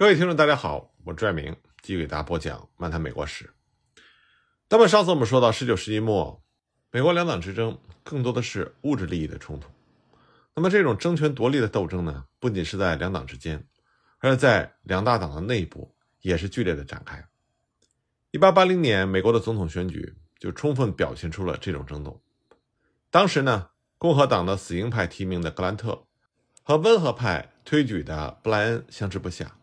各位听众，大家好，我朱爱明继续给大家播讲《漫谈美国史》。那么上次我们说到，十九世纪末，美国两党之争更多的是物质利益的冲突。那么这种争权夺利的斗争呢，不仅是在两党之间，而在两大党的内部也是剧烈的展开。一八八零年，美国的总统选举就充分表现出了这种争斗。当时呢，共和党的死硬派提名的格兰特和温和派推举的布莱恩相持不下。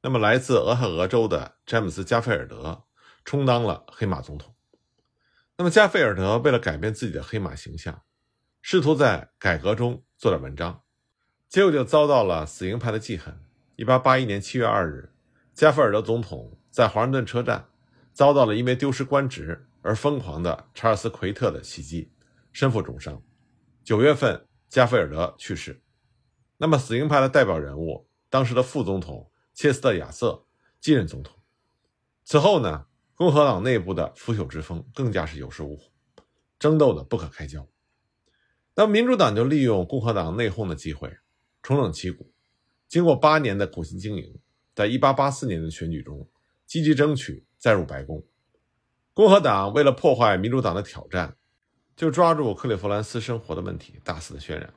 那么，来自俄亥俄州的詹姆斯·加菲尔德充当了黑马总统。那么，加菲尔德为了改变自己的黑马形象，试图在改革中做点文章，结果就遭到了死硬派的记恨。1881年7月2日，加菲尔德总统在华盛顿车站遭到了因为丢失官职而疯狂的查尔斯·奎特的袭击，身负重伤。9月份，加菲尔德去世。那么，死硬派的代表人物，当时的副总统。切斯特·亚瑟继任总统。此后呢，共和党内部的腐朽之风更加是有恃无恐，争斗的不可开交。那民主党就利用共和党内讧的机会，重整旗鼓。经过八年的苦心经营，在一八八四年的选举中，积极争取再入白宫。共和党为了破坏民主党的挑战，就抓住克利夫兰私生活的问题大肆的渲染。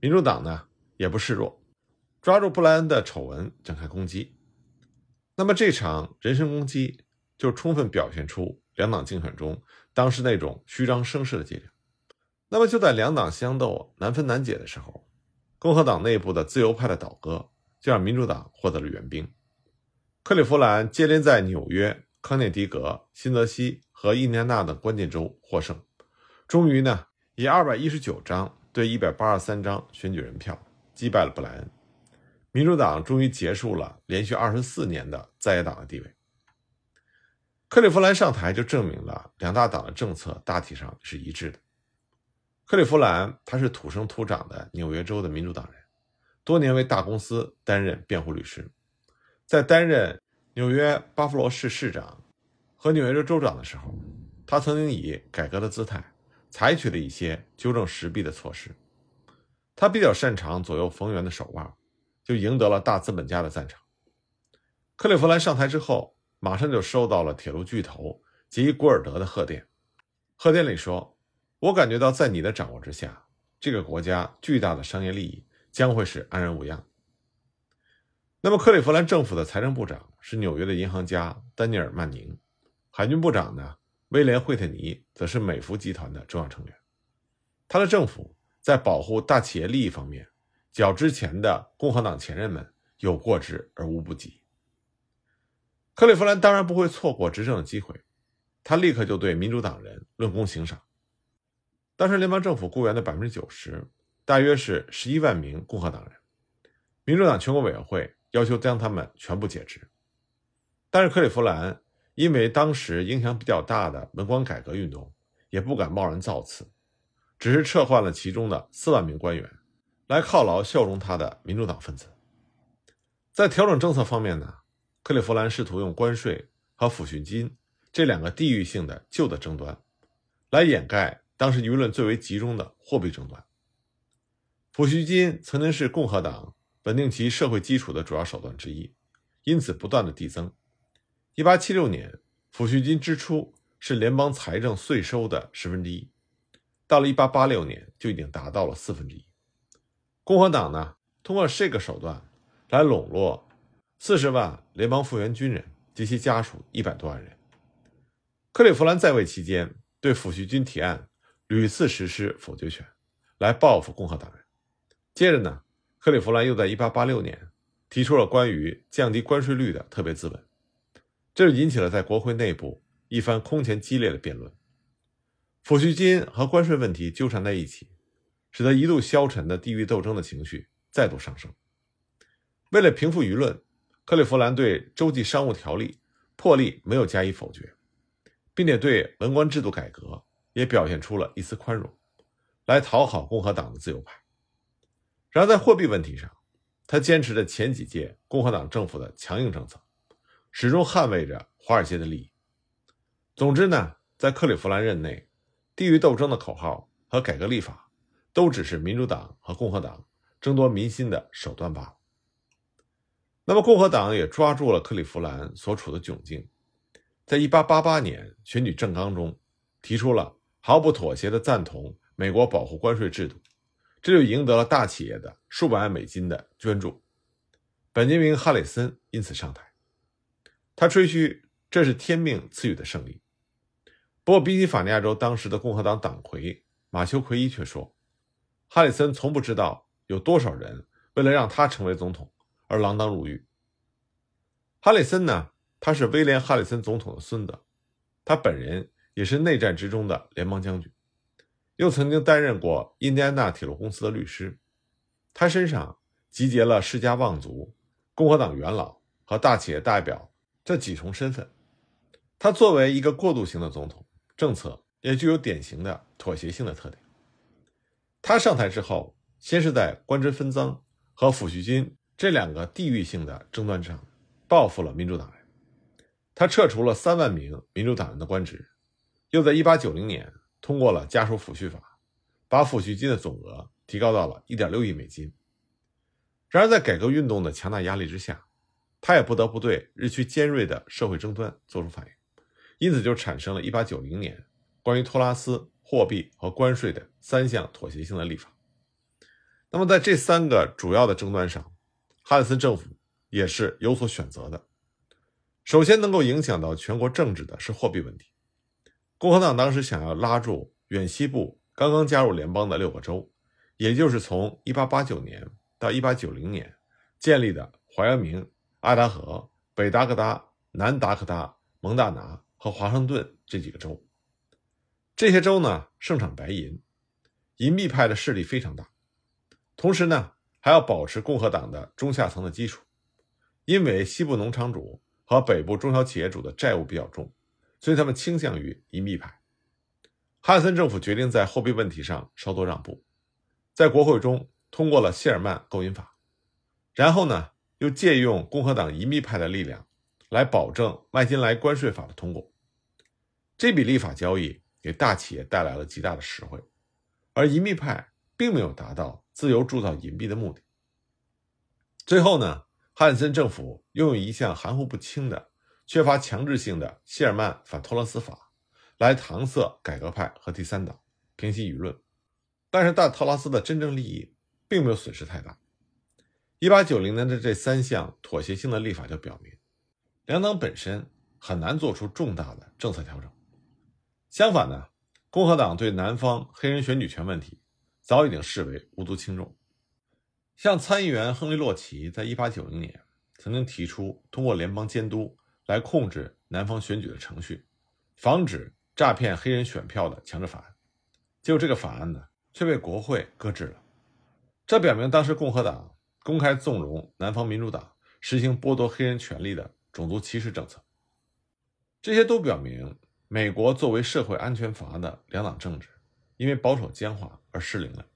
民主党呢，也不示弱。抓住布莱恩的丑闻展开攻击，那么这场人身攻击就充分表现出两党竞选中当时那种虚张声势的伎俩。那么就在两党相斗难分难解的时候，共和党内部的自由派的倒戈就让民主党获得了援兵。克利夫兰接连在纽约、康涅狄格、新泽西和印第安纳等关键州获胜，终于呢以二百一十九张对一百八十三张选举人票击败了布莱恩。民主党终于结束了连续二十四年的在野党的地位。克利夫兰上台就证明了两大党的政策大体上是一致的。克利夫兰他是土生土长的纽约州的民主党人，多年为大公司担任辩护律师。在担任纽约巴夫罗市市长和纽约州州长的时候，他曾经以改革的姿态采取了一些纠正时弊的措施。他比较擅长左右逢源的手腕。就赢得了大资本家的赞赏。克利夫兰上台之后，马上就收到了铁路巨头吉古尔德的贺电。贺电里说：“我感觉到在你的掌握之下，这个国家巨大的商业利益将会是安然无恙。”那么，克利夫兰政府的财政部长是纽约的银行家丹尼尔·曼宁，海军部长呢威廉·惠特尼则是美孚集团的重要成员。他的政府在保护大企业利益方面。较之前的共和党前任们有过之而无不及。克利夫兰当然不会错过执政的机会，他立刻就对民主党人论功行赏。当时联邦政府雇员的百分之九十，大约是十一万名共和党人，民主党全国委员会要求将他们全部解职。但是克利夫兰因为当时影响比较大的文官改革运动，也不敢贸然造次，只是撤换了其中的四万名官员。来犒劳效忠他的民主党分子。在调整政策方面呢，克利夫兰试图用关税和抚恤金这两个地域性的旧的争端，来掩盖当时舆论最为集中的货币争端。抚恤金曾经是共和党稳定其社会基础的主要手段之一，因此不断的递增。1876年，抚恤金支出是联邦财政税收的十分之一，到了1886年就已经达到了四分之一。共和党呢，通过这个手段来笼络四十万联邦复员军人及其家属一百多万人。克利夫兰在位期间，对抚恤金提案屡次实施否决权，来报复共和党人。接着呢，克利夫兰又在1886年提出了关于降低关税率的特别资本，这就引起了在国会内部一番空前激烈的辩论。抚恤金和关税问题纠缠在一起。使得一度消沉的地域斗争的情绪再度上升。为了平复舆论，克利夫兰对州际商务条例破例没有加以否决，并且对文官制度改革也表现出了一丝宽容，来讨好共和党的自由派。然而，在货币问题上，他坚持着前几届共和党政府的强硬政策，始终捍卫着华尔街的利益。总之呢，在克利夫兰任内，地域斗争的口号和改革立法。都只是民主党和共和党争夺民心的手段罢了。那么，共和党也抓住了克利夫兰所处的窘境，在1888年选举政纲中提出了毫不妥协的赞同美国保护关税制度，这就赢得了大企业的数百万美金的捐助。本杰明·哈里森因此上台，他吹嘘这是天命赐予的胜利。不过，宾夕法尼亚州当时的共和党党魁马修·奎伊却说，哈里森从不知道有多少人为了让他成为总统。而锒铛入狱。哈里森呢？他是威廉·哈里森总统的孙子，他本人也是内战之中的联邦将军，又曾经担任过印第安纳铁路公司的律师。他身上集结了世家望族、共和党元老和大企业代表这几重身份。他作为一个过渡型的总统，政策也具有典型的妥协性的特点。他上台之后，先是在官职分赃和抚恤金。这两个地域性的争端上，报复了民主党人。他撤除了三万名民主党人的官职，又在1890年通过了家属抚恤法，把抚恤金的总额提高到了1.6亿美金。然而，在改革运动的强大压力之下，他也不得不对日趋尖锐的社会争端做出反应，因此就产生了1890年关于托拉斯、货币和关税的三项妥协性的立法。那么，在这三个主要的争端上，哈里森政府也是有所选择的。首先，能够影响到全国政治的是货币问题。共和党当时想要拉住远西部刚刚加入联邦的六个州，也就是从1889年到1890年建立的怀俄明、爱达荷、北达科他、南达科他、蒙大拿和华盛顿这几个州。这些州呢，盛产白银，银币派的势力非常大。同时呢，还要保持共和党的中下层的基础，因为西部农场主和北部中小企业主的债务比较重，所以他们倾向于银币派。哈森政府决定在货币问题上稍作让步，在国会中通过了谢尔曼购银法，然后呢，又借用共和党银币派的力量来保证麦金莱关税法的通过。这笔立法交易给大企业带来了极大的实惠，而银币派并没有达到。自由铸造银币的目的。最后呢，汉森政府又用一项含糊不清的、缺乏强制性的谢尔曼反托勒斯法来搪塞改革派和第三党，平息舆论。但是大特拉斯的真正利益并没有损失太大。一八九零年的这三项妥协性的立法就表明，两党本身很难做出重大的政策调整。相反呢，共和党对南方黑人选举权问题。早已经视为无足轻重。像参议员亨利·洛奇在1890年曾经提出通过联邦监督来控制南方选举的程序，防止诈骗黑人选票的强制法案，结果这个法案呢却被国会搁置了。这表明当时共和党公开纵容南方民主党实行剥夺黑人权利的种族歧视政策。这些都表明，美国作为社会安全阀的两党政治。因为保守僵化而失灵了，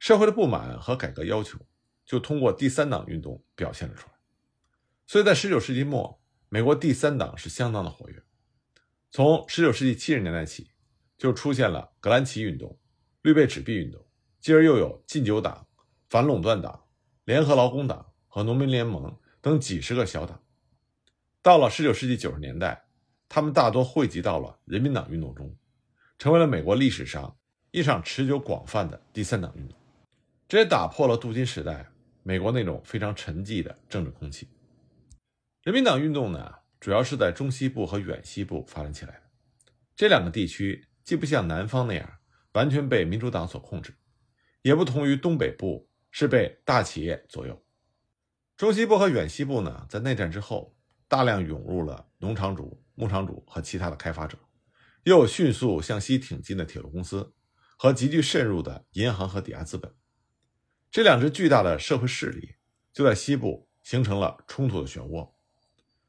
社会的不满和改革要求就通过第三党运动表现了出来。所以在19世纪末，美国第三党是相当的活跃。从19世纪70年代起，就出现了格兰奇运动、绿背纸币运动，继而又有禁酒党、反垄断党、联合劳工党和农民联盟等几十个小党。到了19世纪90年代，他们大多汇集到了人民党运动中。成为了美国历史上一场持久广泛的第三党运动，这也打破了镀金时代美国那种非常沉寂的政治空气。人民党运动呢，主要是在中西部和远西部发展起来的。这两个地区既不像南方那样完全被民主党所控制，也不同于东北部是被大企业左右。中西部和远西部呢，在内战之后大量涌入了农场主、牧场主和其他的开发者。又迅速向西挺进的铁路公司和急剧渗入的银行和抵押资本，这两支巨大的社会势力就在西部形成了冲突的漩涡。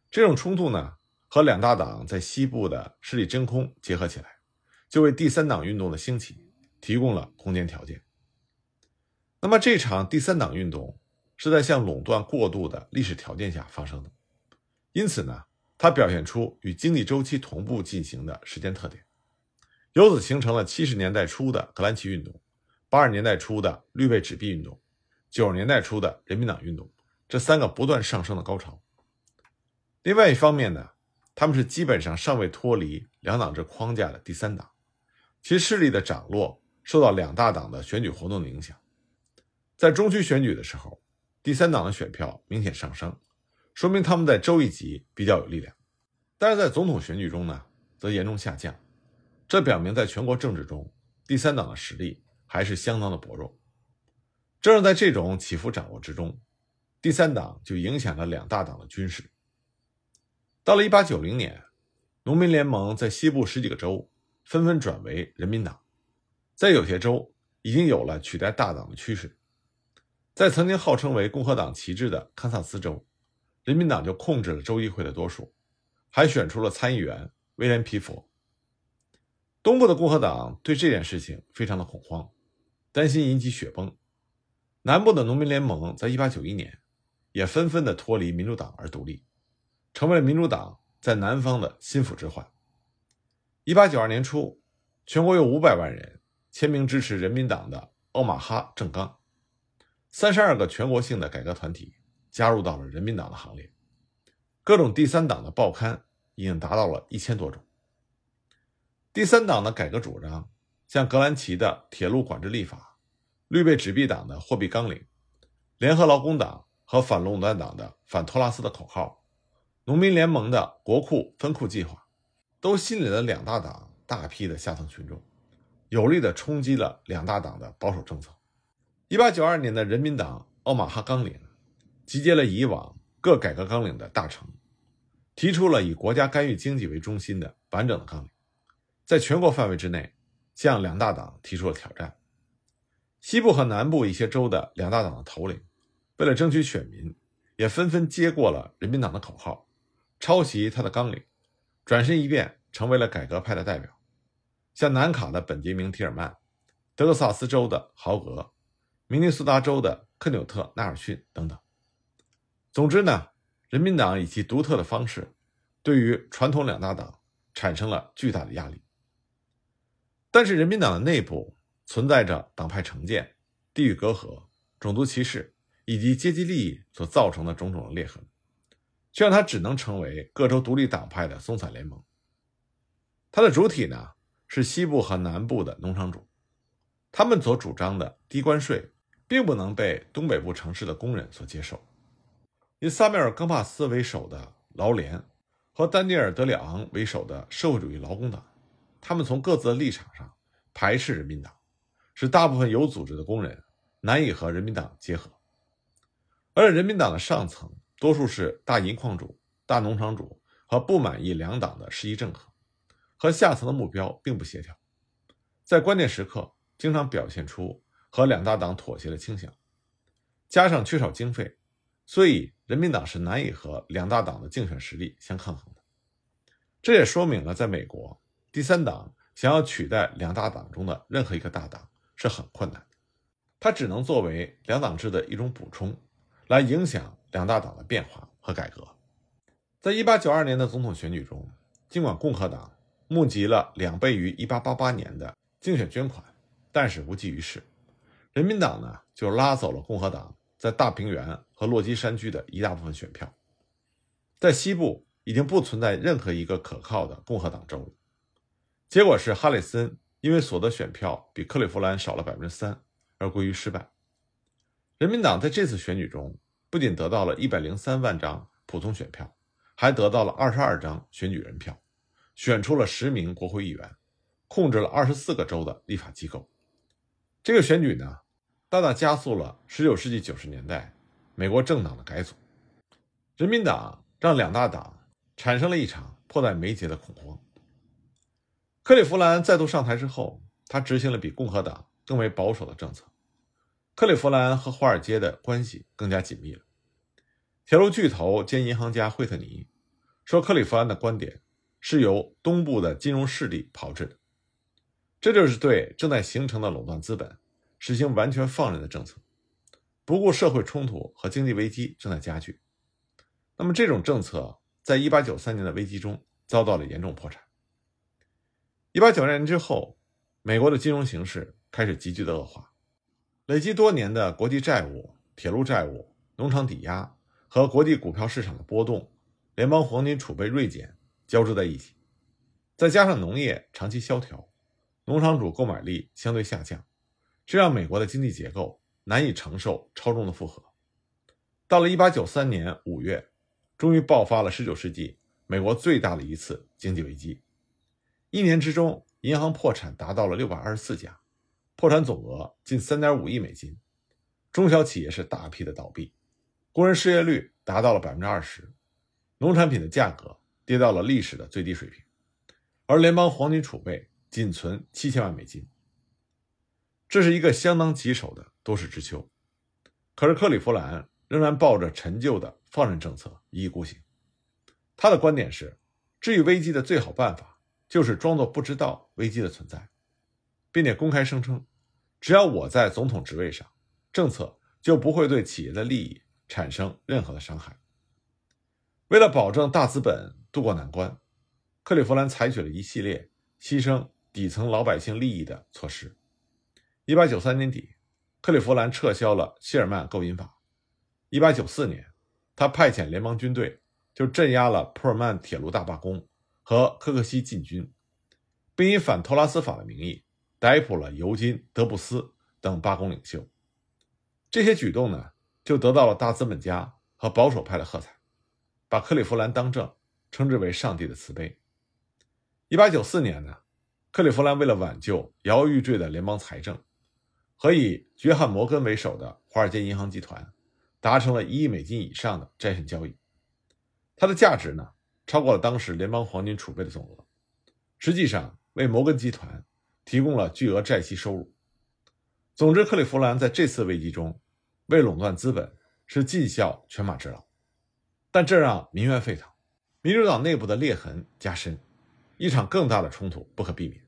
这种冲突呢，和两大党在西部的势力真空结合起来，就为第三党运动的兴起提供了空间条件。那么，这场第三党运动是在向垄断过渡的历史条件下发生的，因此呢。它表现出与经济周期同步进行的时间特点，由此形成了七十年代初的格兰奇运动、八十年代初的绿背纸币运动、九十年代初的人民党运动这三个不断上升的高潮。另外一方面呢，他们是基本上尚未脱离两党制框架的第三党，其势力的涨落受到两大党的选举活动的影响。在中区选举的时候，第三党的选票明显上升，说明他们在州一级比较有力量；但是在总统选举中呢，则严重下降。这表明在全国政治中，第三党的实力还是相当的薄弱。正是在这种起伏掌握之中，第三党就影响了两大党的军事。到了1890年，农民联盟在西部十几个州纷纷转为人民党，在有些州已经有了取代大党的趋势。在曾经号称为共和党旗帜的堪萨斯州，人民党就控制了州议会的多数，还选出了参议员威廉·皮佛。东部的共和党对这件事情非常的恐慌，担心引起雪崩。南部的农民联盟在1891年也纷纷的脱离民主党而独立。成为了民主党在南方的心腹之患。一八九二年初，全国有五百万人签名支持人民党的奥马哈政纲，三十二个全国性的改革团体加入到了人民党的行列，各种第三党的报刊已经达到了一千多种。第三党的改革主张，像格兰奇的铁路管制立法、绿背纸币党的货币纲领、联合劳工党和反垄断党的反托拉斯的口号。农民联盟的国库分库计划，都吸引了两大党大批的下层群众，有力的冲击了两大党的保守政策。一八九二年的人民党奥马哈纲领，集结了以往各改革纲领的大成，提出了以国家干预经济为中心的完整的纲领，在全国范围之内向两大党提出了挑战。西部和南部一些州的两大党的头领，为了争取选民，也纷纷接过了人民党的口号。抄袭他的纲领，转身一变成为了改革派的代表，像南卡的本杰明·提尔曼、德克萨斯州的豪格、明尼苏达州的克纽特·纳尔逊等等。总之呢，人民党以其独特的方式，对于传统两大党产生了巨大的压力。但是，人民党的内部存在着党派成见、地域隔阂、种族歧视以及阶级利益所造成的种种的裂痕。这让他只能成为各州独立党派的松散联盟。它的主体呢是西部和南部的农场主，他们所主张的低关税，并不能被东北部城市的工人所接受。以萨缪尔·冈帕斯为首的劳联和丹尼尔·德里昂为首的社会主义劳工党，他们从各自的立场上排斥人民党，使大部分有组织的工人难以和人民党结合。而人民党的上层。多数是大银矿主、大农场主和不满意两党的失意政客，和下层的目标并不协调，在关键时刻经常表现出和两大党妥协的倾向，加上缺少经费，所以人民党是难以和两大党的竞选实力相抗衡的。这也说明了，在美国，第三党想要取代两大党中的任何一个大党是很困难的，它只能作为两党制的一种补充，来影响。两大党的变化和改革，在一八九二年的总统选举中，尽管共和党募集了两倍于一八八八年的竞选捐款，但是无济于事。人民党呢，就拉走了共和党在大平原和落基山区的一大部分选票，在西部已经不存在任何一个可靠的共和党州了。结果是哈里森因为所得选票比克利夫兰少了百分之三而归于失败。人民党在这次选举中。不仅得到了一百零三万张普通选票，还得到了二十二张选举人票，选出了十名国会议员，控制了二十四个州的立法机构。这个选举呢，大大加速了十九世纪九十年代美国政党的改组。人民党让两大党产生了一场迫在眉睫的恐慌。克利夫兰再度上台之后，他执行了比共和党更为保守的政策。克利夫兰和华尔街的关系更加紧密了。铁路巨头兼银行家惠特尼说：“克利夫兰的观点是由东部的金融势力炮制的，这就是对正在形成的垄断资本实行完全放任的政策，不顾社会冲突和经济危机正在加剧。那么，这种政策在1893年的危机中遭到了严重破产。1892年之后，美国的金融形势开始急剧的恶化。”累积多年的国际债务、铁路债务、农场抵押和国际股票市场的波动、联邦黄金储备锐减交织在一起，再加上农业长期萧条，农场主购买力相对下降，这让美国的经济结构难以承受超重的负荷。到了1893年5月，终于爆发了19世纪美国最大的一次经济危机。一年之中，银行破产达到了624家，破产总额近3.5亿美金，中小企业是大批的倒闭。工人失业率达到了百分之二十，农产品的价格跌到了历史的最低水平，而联邦黄金储备仅存七千万美金。这是一个相当棘手的多事之秋。可是克利夫兰仍然抱着陈旧的放任政策一意孤行。他的观点是，治愈危机的最好办法就是装作不知道危机的存在，并且公开声称，只要我在总统职位上，政策就不会对企业的利益。产生任何的伤害。为了保证大资本渡过难关，克利夫兰采取了一系列牺牲底层老百姓利益的措施。一八九三年底，克利夫兰撤销了希尔曼购银法。一八九四年，他派遣联邦军队就镇压了普尔曼铁路大罢工和科克西进军，并以反托拉斯法的名义逮捕了尤金·德布斯等罢工领袖。这些举动呢？就得到了大资本家和保守派的喝彩，把克利夫兰当政称之为“上帝的慈悲”。一八九四年呢，克利夫兰为了挽救摇摇欲坠的联邦财政，和以约翰·摩根为首的华尔街银行集团达成了一亿美金以上的债券交易，它的价值呢超过了当时联邦黄金储备的总额，实际上为摩根集团提供了巨额债息收入。总之，克利夫兰在这次危机中。为垄断资本是尽孝犬马之劳，但这让民怨沸腾，民主党内部的裂痕加深，一场更大的冲突不可避免。